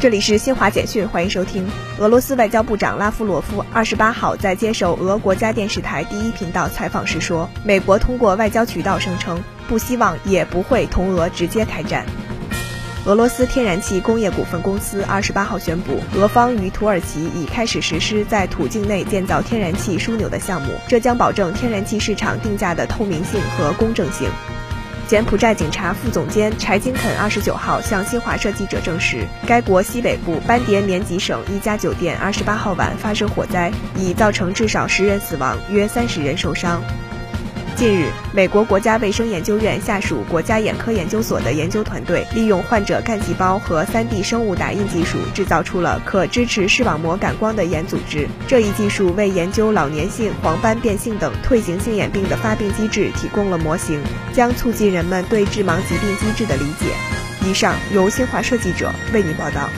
这里是新华简讯，欢迎收听。俄罗斯外交部长拉夫罗夫二十八号在接受俄国家电视台第一频道采访时说，美国通过外交渠道声称不希望也不会同俄直接开战。俄罗斯天然气工业股份公司二十八号宣布，俄方与土耳其已开始实施在土境内建造天然气枢纽的项目，这将保证天然气市场定价的透明性和公正性。柬埔寨警察副总监柴金肯二十九号向新华社记者证实，该国西北部班迭棉吉省一家酒店二十八号晚发生火灾，已造成至少十人死亡，约三十人受伤。近日，美国国家卫生研究院下属国家眼科研究所的研究团队，利用患者干细胞和 3D 生物打印技术，制造出了可支持视网膜感光的眼组织。这一技术为研究老年性黄斑变性等退行性眼病的发病机制提供了模型，将促进人们对致盲疾病机制的理解。以上由新华社记者为您报道。